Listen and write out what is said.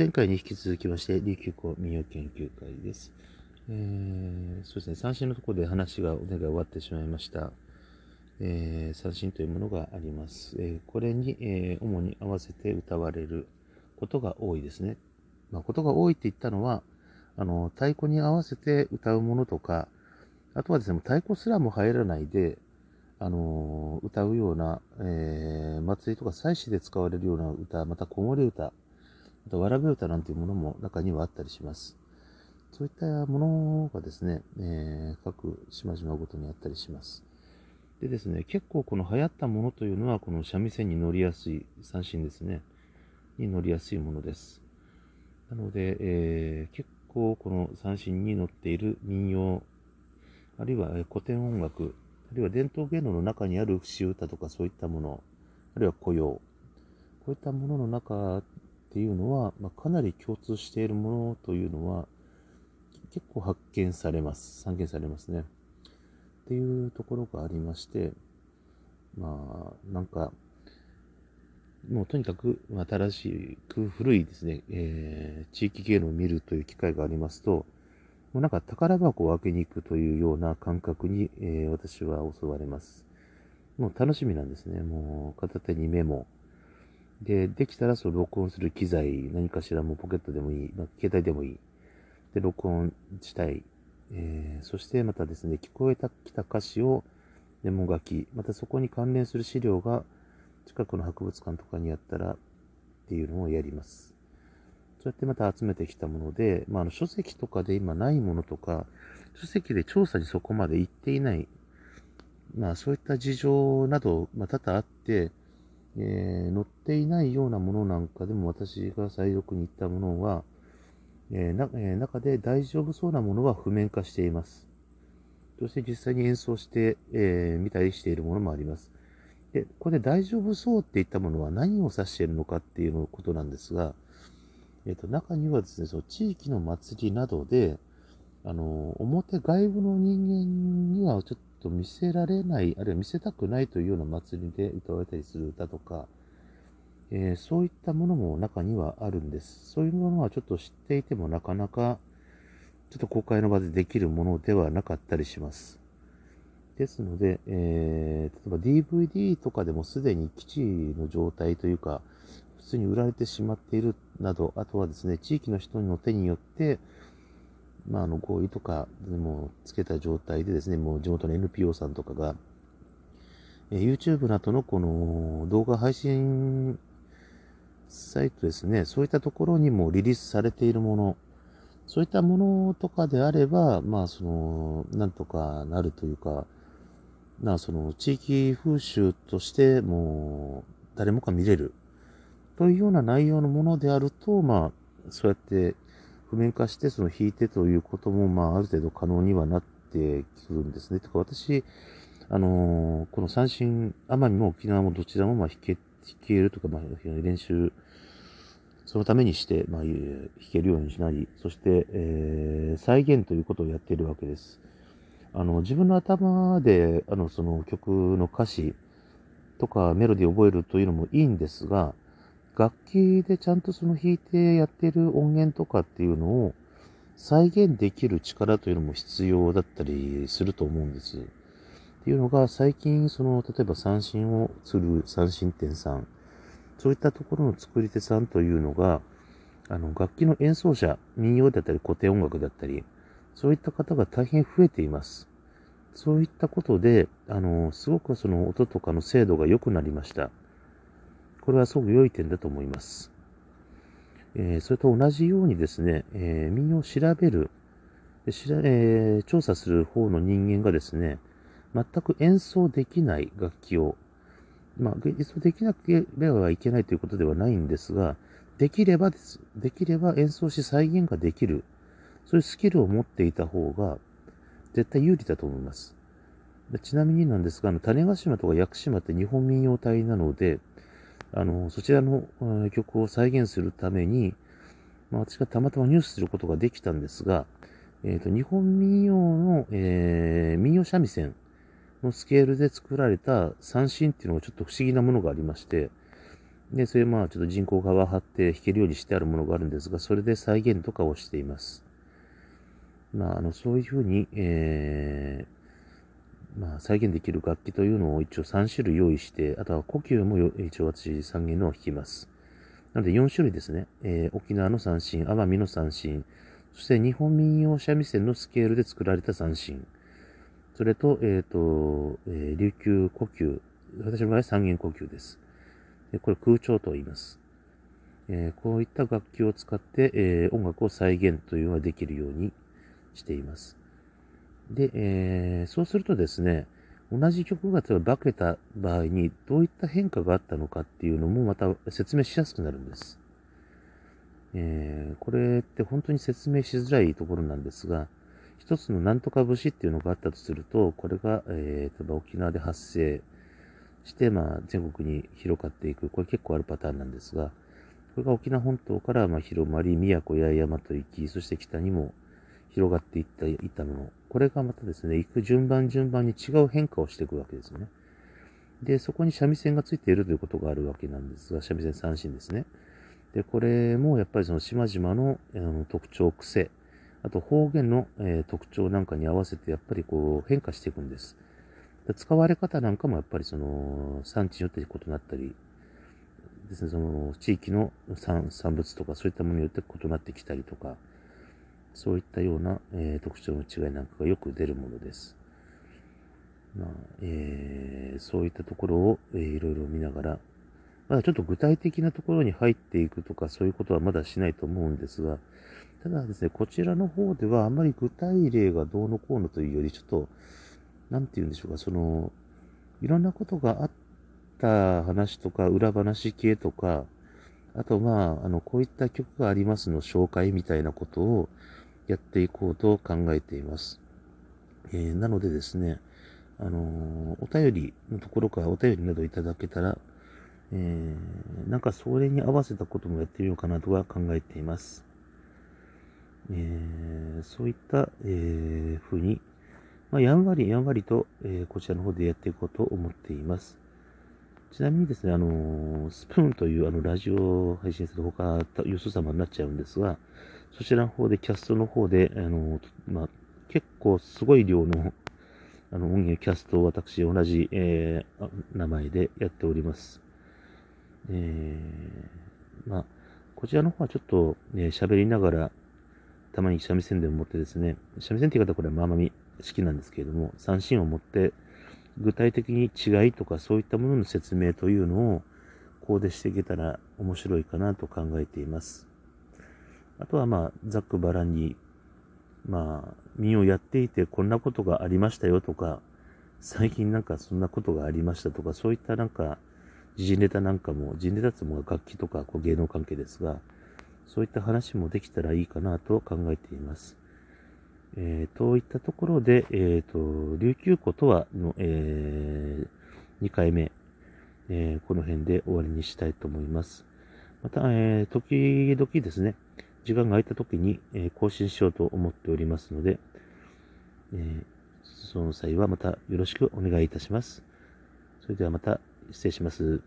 前回に引き続きまして、琉球校民謡研究会です。えー、そうですね、三振のところで話が、お願い終わってしまいました。えー、三振というものがあります。えー、これに、えー、主に合わせて歌われることが多いですね。まあ、ことが多いって言ったのは、あの、太鼓に合わせて歌うものとか、あとはですね、太鼓すらも入らないで、あの歌うような、えー、祭りとか祭祀で使われるような歌、また子守歌、あと、わらべ歌なんていうものも中にはあったりします。そういったものがですね、えー、各島々ごとにあったりします。でですね、結構この流行ったものというのは、この三味線に乗りやすい、三振ですね、に乗りやすいものです。なので、えー、結構この三振に乗っている民謡、あるいは古典音楽、あるいは伝統芸能の中にある節歌とかそういったもの、あるいは雇用、こういったものの中っていうのは、まあ、かなり共通しているものというのは、結構発見されます。散見されますね。っていうところがありまして、まあ、なんか、もうとにかく新しく古いですね、えー、地域芸能を見るという機会がありますと、もうなんか宝箱を開けに行くというような感覚に、えー、私は襲われます。もう楽しみなんですね。もう片手にメモ、で、できたらその録音する機材、何かしらもポケットでもいい、まあ、携帯でもいい。で、録音したい。えー、そしてまたですね、聞こえてきた歌詞をメモ書き、またそこに関連する資料が近くの博物館とかにあったらっていうのをやります。そうやってまた集めてきたもので、まあ、あの書籍とかで今ないものとか、書籍で調査にそこまで行っていない、まあそういった事情など、まあ多々あって、えー、載っていないようなものなんかでも私が再読に行ったものは、えーなえー、中で大丈夫そうなものは譜面化しています。そして実際に演奏して、えー、見たりしているものもあります。で、これで大丈夫そうって言ったものは何を指しているのかっていうことなんですが、えっ、ー、と、中にはですね、その地域の祭りなどで、あの、表外部の人間にはちょっと見せられない、あるいは見せたくないというような祭りで歌われたりする歌とか、えー、そういったものも中にはあるんです。そういうものはちょっと知っていてもなかなかちょっと公開の場でできるものではなかったりします。ですので、えー、例えば DVD とかでもすでに基地の状態というか、普通に売られてしまっているなど、あとはですね、地域の人の手によって、まあ、あの合意とかでもつけた状態でですね、もう地元の NPO さんとかが、え YouTube などのこの動画配信サイトですね、そういったところにもリリースされているもの、そういったものとかであれば、まあ、その、なんとかなるというか、な、その、地域風習としてもう、誰もが見れる、というような内容のものであると、まあ、そうやって譜面化してその弾いてということも、まあ、ある程度可能にはなってくるんですね。とか、私、あのー、この三振、奄美も沖縄もどちらも、まあ、弾け、弾けるとか、まあ、練習、そのためにして、まあ、弾けるようにしなり、そして、えー、再現ということをやっているわけです。あの、自分の頭で、あの、その曲の歌詞とかメロディーを覚えるというのもいいんですが、楽器でちゃんとその弾いてやってる音源とかっていうのを再現できる力というのも必要だったりすると思うんです。っていうのが最近その例えば三振をする三振店さん、そういったところの作り手さんというのが、あの楽器の演奏者、民謡だったり古典音楽だったり、そういった方が大変増えています。そういったことで、あの、すごくその音とかの精度が良くなりました。これはすごく良い点だと思います。えー、それと同じようにですね、えー、民を調べる、えー、調査する方の人間がですね、全く演奏できない楽器を、まあ、演奏できなければいけないということではないんですが、できればです。できれば演奏し再現ができる。そういうスキルを持っていた方が、絶対有利だと思います。ちなみになんですが、あの種子島とか屋久島って日本民謡隊なので、あの、そちらの曲を再現するために、まあ、私がたまたま入手することができたんですが、えっ、ー、と、日本民謡の、えー、民謡三味線のスケールで作られた三振っていうのがちょっと不思議なものがありまして、で、それまあちょっと人工側張って弾けるようにしてあるものがあるんですが、それで再現とかをしています。まあ、あの、そういうふうに、えー、まあ、再現できる楽器というのを一応3種類用意して、あとは呼吸も一応私3弦のを弾きます。なので4種類ですね。えー、沖縄の三振、奄美の三振、そして日本民謡三味線のスケールで作られた三振、それと、えっ、ー、と、えー、琉球呼吸、私の場合は三弦呼吸です。これ空調と言います。えー、こういった楽器を使って、えー、音楽を再現というのができるようにしています。で、えー、そうするとですね、同じ曲が例えば化けた場合にどういった変化があったのかっていうのもまた説明しやすくなるんです。えー、これって本当に説明しづらいところなんですが、一つのなんとか節っていうのがあったとすると、これが、えー、例えば沖縄で発生して、まあ、全国に広がっていく。これ結構あるパターンなんですが、これが沖縄本島からま広まり、宮古や山と行き、そして北にも広がっていったいったもの。これがまたですね、行く順番順番に違う変化をしていくわけですね。で、そこに三味線がついているということがあるわけなんですが、三味線三振ですね。で、これもやっぱりその島々のあの特徴、癖、あと方言の、えー、特徴なんかに合わせてやっぱりこう変化していくんです。で使われ方なんかもやっぱりその産地によって異なったりですね、その地域の産産物とかそういったものによって異なってきたりとか、そういったような、えー、特徴の違いなんかがよく出るものです。まあえー、そういったところを、えー、いろいろ見ながら、まだちょっと具体的なところに入っていくとかそういうことはまだしないと思うんですが、ただですね、こちらの方ではあまり具体例がどうのこうのというより、ちょっと、なんて言うんでしょうか、その、いろんなことがあった話とか、裏話系とか、あと、まあ、あの、こういった曲がありますの紹介みたいなことを、やっていこうと考えています。えー、なのでですね、あのー、お便りのところからお便りなどいただけたら、えー、なんかそれに合わせたこともやってみようかなとは考えています。えー、そういった、えー、ふうに、まあ、やんわりやんわりと、えー、こちらの方でやっていこうと思っています。ちなみにですね、あの、スプーンというあのラジオ配信する他、よそ様になっちゃうんですが、そちらの方で、キャストの方で、あの、まあ、結構すごい量の、あの、音源、キャストを私、同じ、えー、名前でやっております。えー、まあ、こちらの方はちょっと、ね、喋りながら、たまに三味線でも持ってですね、三味線っていう方はこれはまあまみ好きなんですけれども、三振を持って、具体的に違いとかそういったものの説明というのを、こうでしていけたら面白いかなと考えています。あとはまあ、ざっくばらんに、まあ、民をやっていてこんなことがありましたよとか、最近なんかそんなことがありましたとか、そういったなんか、時事ネタなんかも、時事ネタっても楽器とかこう芸能関係ですが、そういった話もできたらいいかなと考えています。えー、といったところで、えっ、ー、と、琉球湖とはの、えー、2回目、えー、この辺で終わりにしたいと思います。また、えー、時々ですね、時間が空いた時に、えー、更新しようと思っておりますので、えー、その際はまたよろしくお願いいたします。それではまた失礼します。